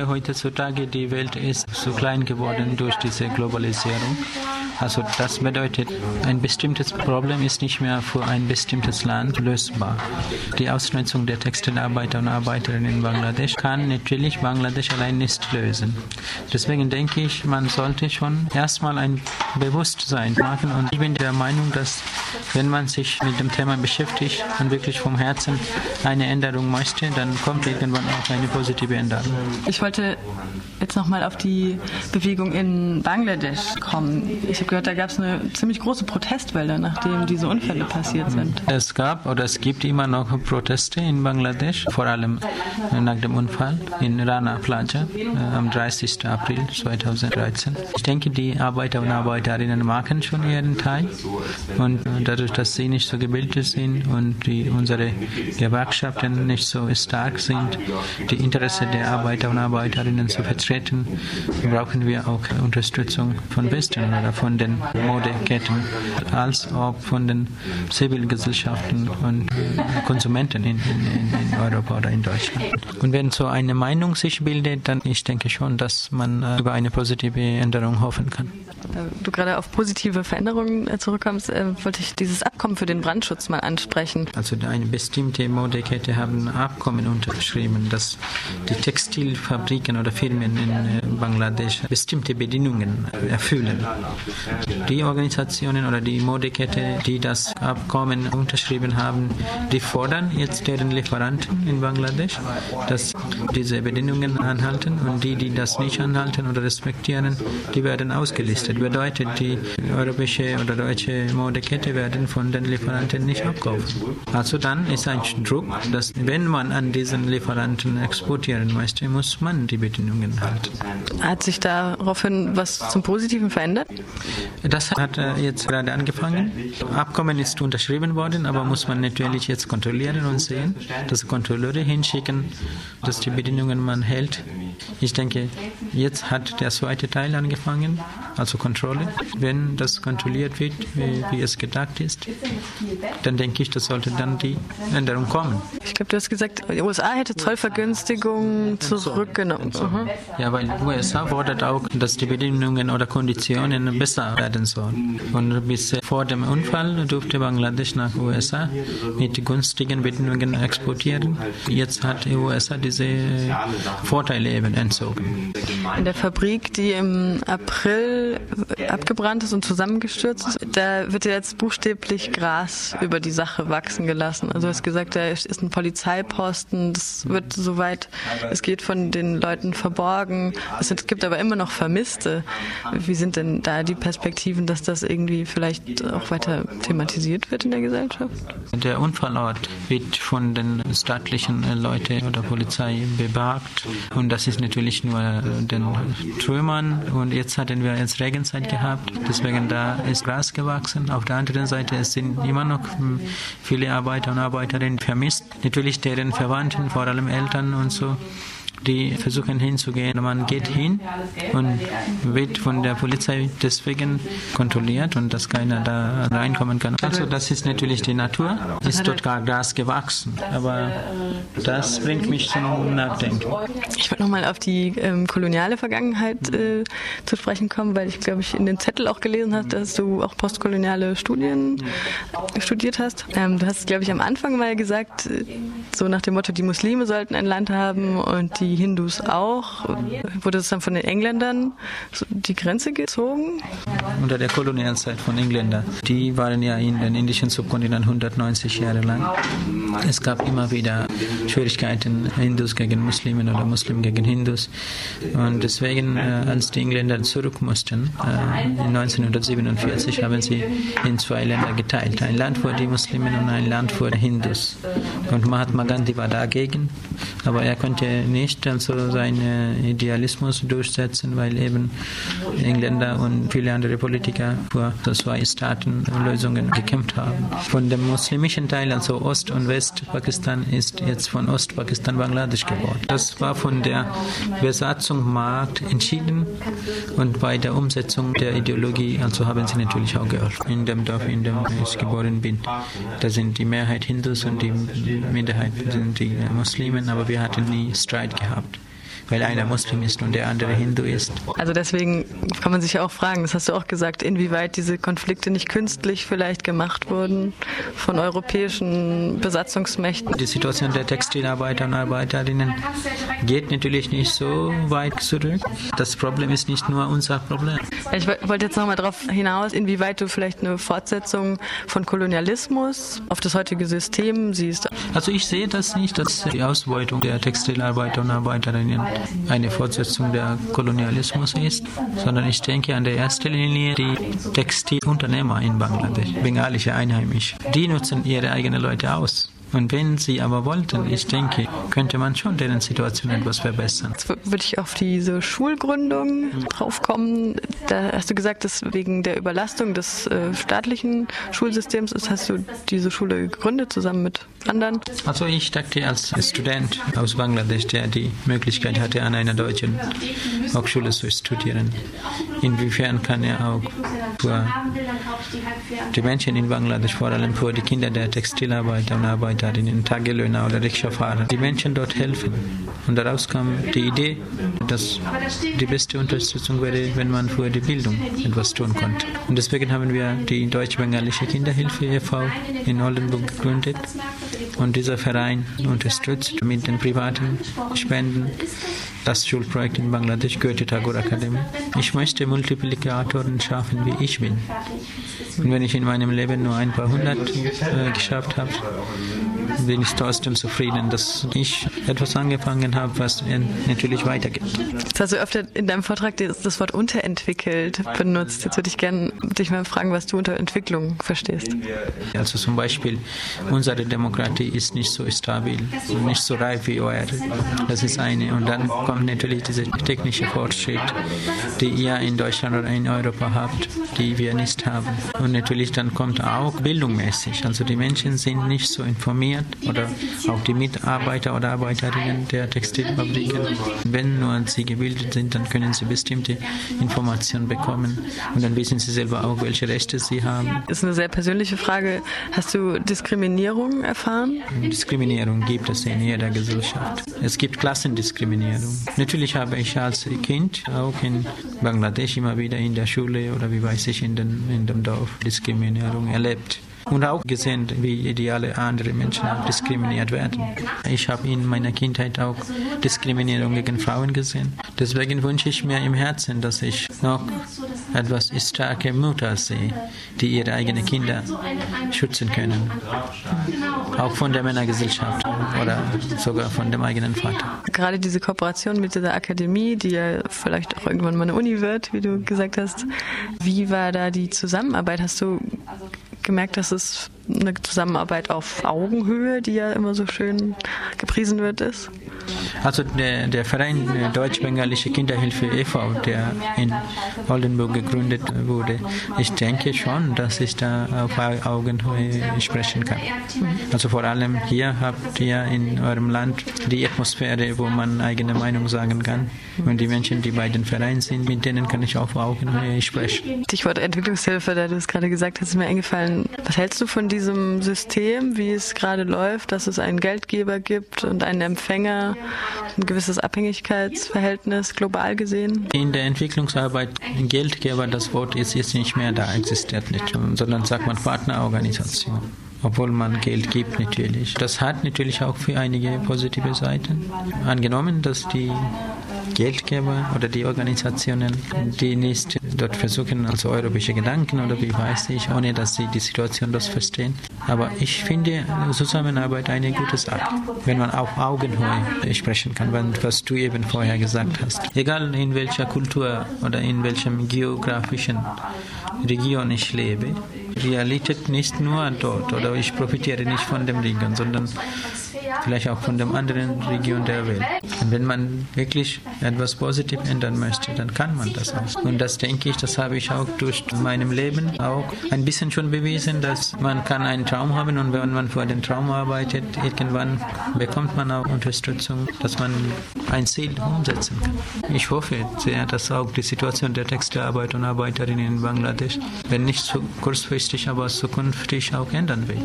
Heutzutage die Welt ist so klein geworden durch diese Globalisierung. Also das bedeutet, ein bestimmtes Problem ist nicht mehr für ein bestimmtes Land lösbar. Die Ausnutzung der Textilarbeiter und Arbeiterinnen in Bangladesch kann natürlich Bangladesch allein nicht lösen. Deswegen denke ich, man sollte schon erstmal ein Bewusstsein machen und ich bin der Meinung, dass wenn man sich mit dem Thema beschäftigt und wirklich vom Herzen eine Änderung möchte, dann kommt irgendwann auch eine positive Änderung. Ich wollte jetzt nochmal auf die Bewegung in Bangladesch kommen. Ich habe gehört, da gab es eine ziemlich große Protestwelle, nachdem diese Unfälle passiert sind. Es gab oder es gibt immer noch Proteste in Bangladesch, vor allem nach dem Unfall in Rana Plaza äh, am 30. April 2013. Ich denke, die Arbeiter und Arbeiterinnen machen schon ihren Teil und dadurch, dass sie nicht so gebildet sind und die, unsere Gewerkschaften nicht so stark sind, die Interesse der Arbeiter und Arbeiterinnen zu vertreten, brauchen wir auch Unterstützung von Westen oder von den Modeketten als auch von den Zivilgesellschaften und Konsumenten in, in, in Europa oder in Deutschland. Und wenn so eine Meinung sich bildet, dann ich denke schon, dass man äh, über eine positive Änderung hoffen kann. Da du gerade auf positive Veränderungen äh, zurückkommst, äh, wollte ich dieses Abkommen für den Brandschutz mal ansprechen. Also eine bestimmte Modekette haben Abkommen unterschrieben, dass die Textilfabriken oder Firmen in Bangladesch bestimmte Bedingungen erfüllen. Die Organisationen oder die Modekette, die das Abkommen unterschrieben haben, die fordern jetzt deren Lieferanten in Bangladesch, dass diese Bedingungen anhalten und die, die das nicht anhalten oder respektieren, die werden ausgelistet. Bedeutet, die europäische oder deutsche Modekette werden von den Lieferanten nicht abkaufen. Also dann ist ein Druck, dass wenn man an diesen Lieferanten exportieren möchte, muss man die Bedingungen halten. Hat sich daraufhin was zum Positiven verändert? Das hat jetzt gerade angefangen. Abkommen ist unterschrieben worden, aber muss man natürlich jetzt kontrollieren und sehen, dass Kontrolleure hinschicken, dass die Bedingungen man hält. Ich denke, jetzt hat der zweite Teil angefangen, also Kontrolle. Wenn das kontrolliert wird, wie, wie es gedacht ist, dann denke ich, das sollte dann die Änderung kommen. Ich glaube, du hast gesagt, die USA hätte Zollvergünstigungen zurückgenommen. Mhm. Ja, weil die USA fordert auch, dass die Bedingungen oder Konditionen besser werden sollen. Und bis vor dem Unfall durfte Bangladesch nach USA mit günstigen Bedingungen exportieren. Jetzt hat die USA diese Vorteile eben entzogen. In der Fabrik, die im April abgebrannt ist und zusammengestürzt ist, da wird jetzt buchstäblich Gras über die Sache wachsen gelassen. Also du hast gesagt, da ist ein Polizeiposten, das wird soweit es geht von den Leuten verborgen. Es gibt aber immer noch Vermisste. Wie sind denn da die Perspektiven, dass das irgendwie vielleicht auch weiter thematisiert wird in der Gesellschaft? Der Unfallort wird von den staatlichen Leuten oder Polizei bewacht und das ist natürlich nur den Trümmern. Und jetzt hatten wir jetzt Regenzeit gehabt, deswegen da ist Gras gewachsen. Auf der anderen Seite sind immer noch viele Arbeiter und Arbeiterinnen vermisst, natürlich deren Verwandten, vor allem Eltern und so die versuchen hinzugehen. Man geht hin und wird von der Polizei deswegen kontrolliert und dass keiner da reinkommen kann. Also das ist natürlich die Natur, ist dort gar Gras gewachsen, aber das bringt mich zum Nachdenken. Ich wollte nochmal auf die ähm, koloniale Vergangenheit äh, zu sprechen kommen, weil ich glaube ich in den Zettel auch gelesen habe, dass du auch postkoloniale Studien studiert hast. Ähm, du hast glaube ich am Anfang mal gesagt, äh, so nach dem Motto, die Muslime sollten ein Land haben und die Hindus auch. Wurde es dann von den Engländern die Grenze gezogen? Unter der Kolonialzeit von Engländern. Die waren ja in den indischen Subkontinent 190 Jahre lang. Es gab immer wieder Schwierigkeiten, Hindus gegen Muslimen oder Muslimen gegen Hindus. Und deswegen, äh, als die Engländer zurück mussten, äh, in 1947 haben sie in zwei Länder geteilt. Ein Land für die Muslimen und ein Land für die Hindus. Und Mahatma Gandhi war dagegen, aber er konnte nicht also seinen Idealismus durchsetzen, weil eben Engländer und viele andere Politiker für zwei Staatenlösungen gekämpft haben. Von dem muslimischen Teil, also Ost- und Westpakistan, ist jetzt von Ostpakistan Bangladesch geworden. Das war von der Besatzung entschieden und bei der Umsetzung der Ideologie, also haben sie natürlich auch geholfen. In dem Dorf, in dem ich geboren bin, da sind die Mehrheit Hindus und die Minderheit sind die Muslimen, aber wir hatten nie Streit gehabt. Weil einer Muslim ist und der andere Hindu ist. Also deswegen kann man sich ja auch fragen, das hast du auch gesagt, inwieweit diese Konflikte nicht künstlich vielleicht gemacht wurden von europäischen Besatzungsmächten. Die Situation der Textilarbeiter und Arbeiterinnen geht natürlich nicht so weit zurück. Das Problem ist nicht nur unser Problem. Ich wollte jetzt nochmal darauf hinaus, inwieweit du vielleicht eine Fortsetzung von Kolonialismus auf das heutige System siehst. Also ich sehe das nicht, dass die Ausbeutung der Textilarbeiter und Arbeiterinnen eine Fortsetzung der Kolonialismus ist, sondern ich denke an der ersten Linie die Textilunternehmer in Bangladesch, bengalische Einheimische. Die nutzen ihre eigenen Leute aus. Und wenn sie aber wollten, ich denke, könnte man schon deren Situation etwas verbessern. Jetzt würde ich auf diese Schulgründung draufkommen. Da hast du gesagt, dass wegen der Überlastung des äh, staatlichen Schulsystems ist, hast du diese Schule gegründet zusammen mit anderen? Also ich dachte als Student aus Bangladesch, der die Möglichkeit hatte, an einer deutschen Hochschule zu studieren, inwiefern kann er auch für die Menschen in Bangladesch, vor allem für die Kinder der Textilarbeiter und Arbeiterinnen, Tagelöhner oder Rikscha-Fahrer, die Menschen dort helfen. Und daraus kam die Idee, dass die beste Unterstützung wäre, wenn man für die Bildung etwas tun konnte. Und deswegen haben wir die Deutsch-Bengalische Kinderhilfe e.V. in Oldenburg gegründet. Und dieser Verein unterstützt mit den privaten Spenden das Schulprojekt in Bangladesch, Goethe Tagore Akademie. Ich möchte Multiplikatoren schaffen, wie ich bin. Und wenn ich in meinem Leben nur ein paar hundert äh, geschafft habe, bin ich trotzdem zufrieden, dass ich etwas angefangen habe, was natürlich weitergeht. Jetzt hast du öfter in deinem Vortrag das Wort unterentwickelt benutzt. Jetzt würde ich gerne dich mal fragen, was du unter Entwicklung verstehst. Also zum Beispiel, unsere Demokratie ist nicht so stabil, nicht so reif wie eure. Das ist eine. Und dann kommt natürlich dieser technische Fortschritt, die ihr in Deutschland oder in Europa habt, die wir nicht haben. Und natürlich dann kommt auch bildungsmäßig. Also die Menschen sind nicht so informiert oder auch die Mitarbeiter oder Arbeiterinnen der Textilfabriken. Wenn nur sie gebildet sind, dann können sie bestimmte Informationen bekommen und dann wissen sie selber auch, welche Rechte sie haben. Das ist eine sehr persönliche Frage. Hast du Diskriminierung erfahren? Diskriminierung gibt es in jeder Gesellschaft. Es gibt Klassendiskriminierung. Natürlich habe ich als Kind auch in Bangladesch immer wieder in der Schule oder wie weiß ich in, den, in dem Dorf Diskriminierung erlebt und auch gesehen, wie ideale andere Menschen diskriminiert werden. Ich habe in meiner Kindheit auch Diskriminierung gegen Frauen gesehen. Deswegen wünsche ich mir im Herzen, dass ich noch etwas starke Mutter sehe, die ihre eigenen Kinder schützen können. Auch von der Männergesellschaft oder sogar von dem eigenen Vater. Gerade diese Kooperation mit dieser Akademie, die ja vielleicht auch irgendwann mal eine Uni wird, wie du gesagt hast. Wie war da die Zusammenarbeit? Hast du gemerkt, dass es eine Zusammenarbeit auf Augenhöhe, die ja immer so schön gepriesen wird, ist? Also der, der Verein Deutsch-Bengalische Kinderhilfe e.V., der in Oldenburg gegründet wurde, ich denke schon, dass ich da auf Augenhöhe sprechen kann. Also vor allem hier habt ihr in eurem Land die Atmosphäre, wo man eigene Meinung sagen kann. Und die Menschen, die bei den Vereinen sind, mit denen kann ich auf Augenhöhe sprechen. Stichwort Entwicklungshilfe, da du es gerade gesagt hast, ist mir eingefallen. Was hältst du von diesem System, wie es gerade läuft, dass es einen Geldgeber gibt und einen Empfänger, ein gewisses Abhängigkeitsverhältnis global gesehen? In der Entwicklungsarbeit Geldgeber, das Wort ist jetzt nicht mehr da, existiert nicht, sondern sagt man Partnerorganisation obwohl man Geld gibt natürlich. Das hat natürlich auch für einige positive Seiten. Angenommen, dass die Geldgeber oder die Organisationen, die nicht dort versuchen, also europäische Gedanken oder wie weiß ich, ohne dass sie die Situation das verstehen. Aber ich finde Zusammenarbeit eine gute Sache, wenn man auf Augenhöhe sprechen kann, was du eben vorher gesagt hast. Egal in welcher Kultur oder in welchem geografischen Region ich lebe, Realität nicht nur dort oder ich profitiere nicht von dem Region, sondern vielleicht auch von der anderen Region der Welt. Und wenn man wirklich etwas positiv ändern möchte, dann kann man das auch. Und das denke ich, das habe ich auch durch meinem Leben auch ein bisschen schon bewiesen, dass man kann einen Traum haben und wenn man für den Traum arbeitet, irgendwann bekommt man auch Unterstützung, dass man ein Ziel umsetzen kann. Ich hoffe sehr, dass auch die Situation der Textilarbeiter und Arbeiterinnen in Bangladesch, wenn nicht so kurzfristig, aber zukünftig auch ändern will.